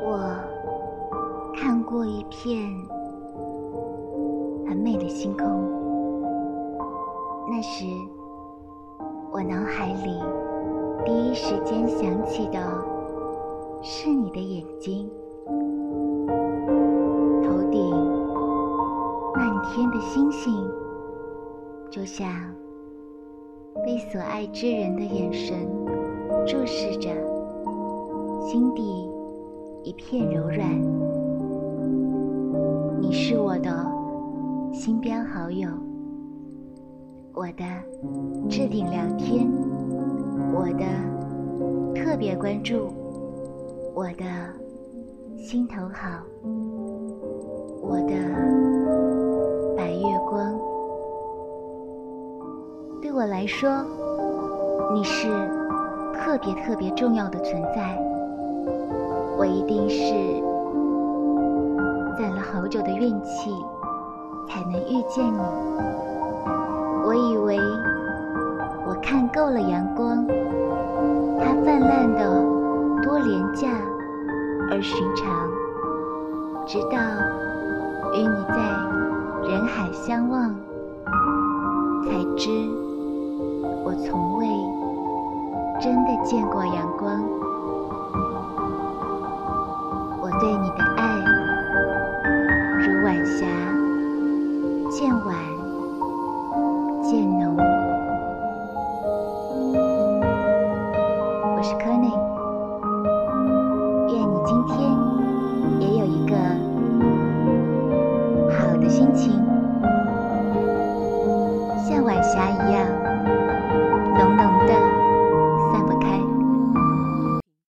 我看过一片很美的星空，那时我脑海里第一时间想起的是你的眼睛，头顶漫天的星星，就像被所爱之人的眼神注视着，心底。一片柔软，你是我的新标好友，我的置顶聊天，我的特别关注，我的心头好，我的白月光。对我来说，你是特别特别重要的存在。我一定是攒了好久的运气，才能遇见你。我以为我看够了阳光，它泛滥的多廉价而寻常，直到与你在人海相望，才知我从未真的见过阳光。晚。